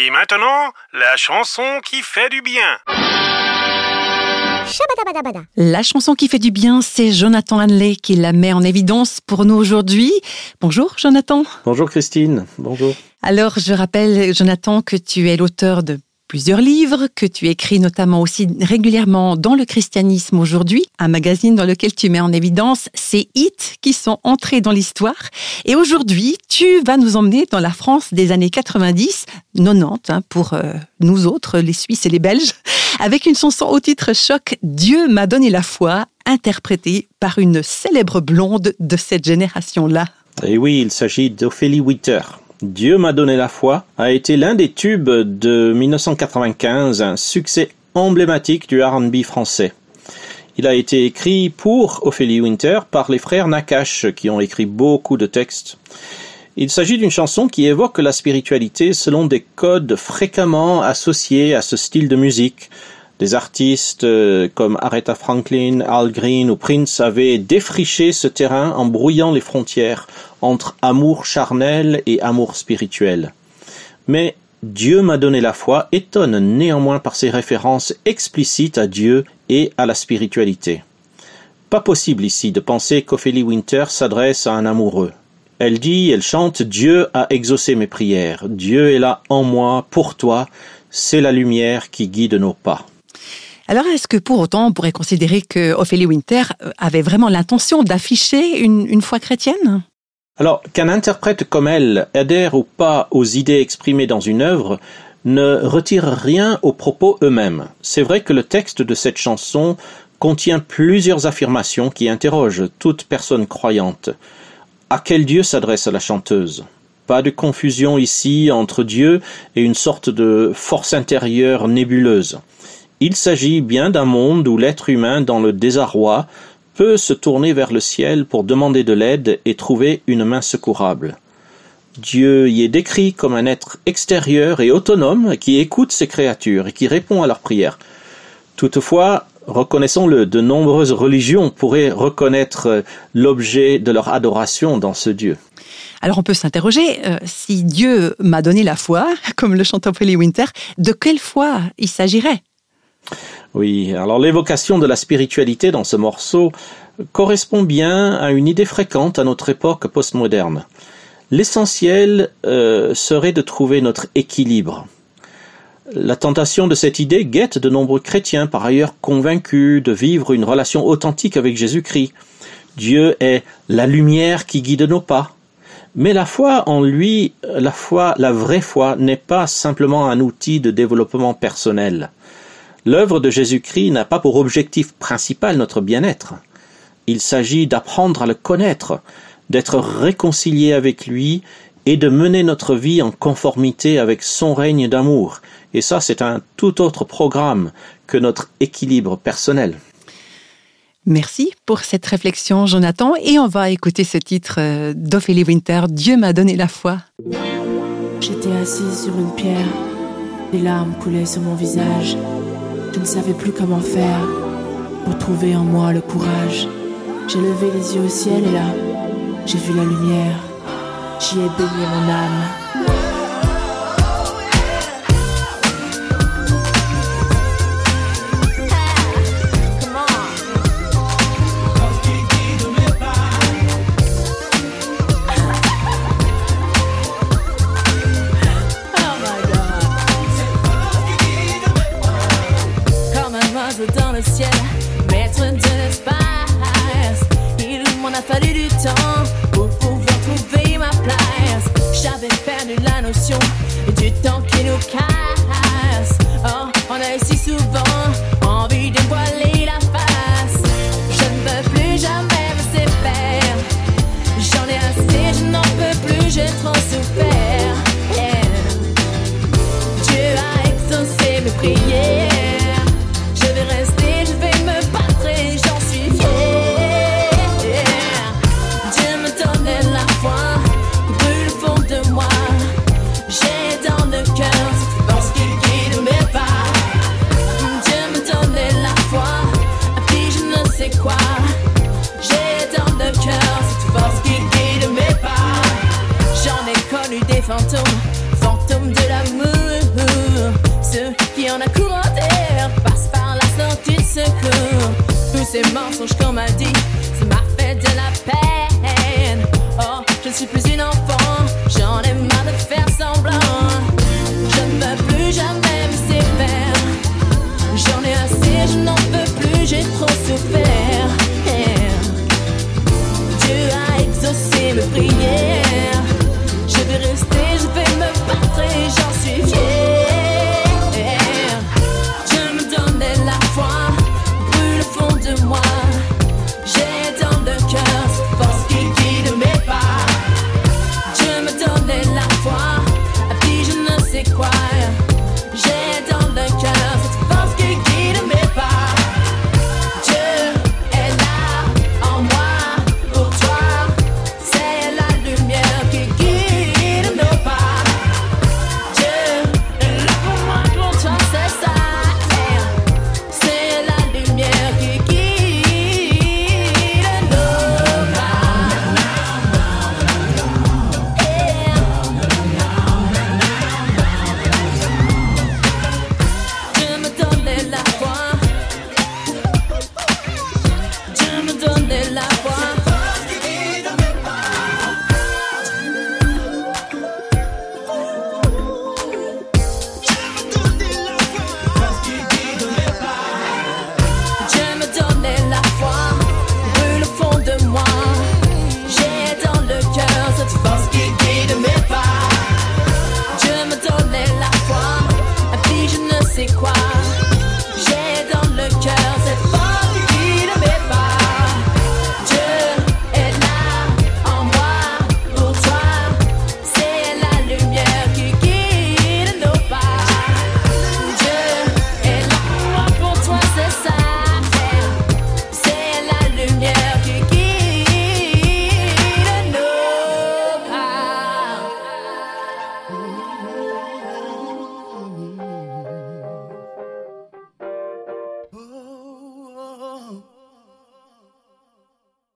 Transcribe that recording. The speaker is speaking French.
Et maintenant, la chanson qui fait du bien. La chanson qui fait du bien, c'est Jonathan Hanley qui la met en évidence pour nous aujourd'hui. Bonjour Jonathan. Bonjour Christine. Bonjour. Alors je rappelle Jonathan que tu es l'auteur de plusieurs livres que tu écris notamment aussi régulièrement dans le christianisme aujourd'hui, un magazine dans lequel tu mets en évidence ces hits qui sont entrés dans l'histoire. Et aujourd'hui, tu vas nous emmener dans la France des années 90, 90 hein, pour euh, nous autres, les Suisses et les Belges, avec une chanson au titre choc Dieu m'a donné la foi, interprétée par une célèbre blonde de cette génération-là. Et oui, il s'agit d'Ophélie Witter. Dieu m'a donné la foi a été l'un des tubes de 1995, un succès emblématique du R&B français. Il a été écrit pour Ophélie Winter par les frères Nakash qui ont écrit beaucoup de textes. Il s'agit d'une chanson qui évoque la spiritualité selon des codes fréquemment associés à ce style de musique, des artistes euh, comme Aretha Franklin, Al Green ou Prince avaient défriché ce terrain en brouillant les frontières entre amour charnel et amour spirituel. Mais Dieu m'a donné la foi étonne néanmoins par ses références explicites à Dieu et à la spiritualité. Pas possible ici de penser qu'Ophélie Winter s'adresse à un amoureux. Elle dit, elle chante Dieu a exaucé mes prières, Dieu est là en moi, pour toi, c'est la lumière qui guide nos pas. Alors, est-ce que pour autant, on pourrait considérer que Ophélie Winter euh, avait vraiment l'intention d'afficher une, foi chrétienne? Alors, qu'un interprète comme elle adhère ou pas aux idées exprimées dans une œuvre ne retire rien aux propos eux-mêmes. C'est vrai que le texte de cette chanson contient plusieurs affirmations qui interrogent toute personne croyante. À quel Dieu s'adresse la chanteuse? Pas de confusion ici entre Dieu et une sorte de force intérieure nébuleuse. Il s'agit bien d'un monde où l'être humain, dans le désarroi, peut se tourner vers le ciel pour demander de l'aide et trouver une main secourable. Dieu y est décrit comme un être extérieur et autonome qui écoute ses créatures et qui répond à leurs prières. Toutefois, reconnaissons-le, de nombreuses religions pourraient reconnaître l'objet de leur adoration dans ce Dieu. Alors on peut s'interroger, euh, si Dieu m'a donné la foi, comme le chante Ophélie Winter, de quelle foi il s'agirait? Oui, alors l'évocation de la spiritualité dans ce morceau correspond bien à une idée fréquente à notre époque postmoderne. L'essentiel euh, serait de trouver notre équilibre. La tentation de cette idée guette de nombreux chrétiens par ailleurs convaincus de vivre une relation authentique avec Jésus-Christ. Dieu est la lumière qui guide nos pas. Mais la foi en lui, la foi, la vraie foi n'est pas simplement un outil de développement personnel. L'œuvre de Jésus-Christ n'a pas pour objectif principal notre bien-être. Il s'agit d'apprendre à le connaître, d'être réconcilié avec lui et de mener notre vie en conformité avec son règne d'amour. Et ça, c'est un tout autre programme que notre équilibre personnel. Merci pour cette réflexion, Jonathan. Et on va écouter ce titre euh, d'Ophélie Winter, Dieu m'a donné la foi. J'étais assise sur une pierre, des larmes coulaient sur mon visage. Je ne savais plus comment faire pour trouver en moi le courage. J'ai levé les yeux au ciel et là, j'ai vu la lumière. J'y ai baigné mon âme. Fantômes, fantômes de l'amour. Ces mensonges qu'on m'a dit, ça m'a fait de la peine.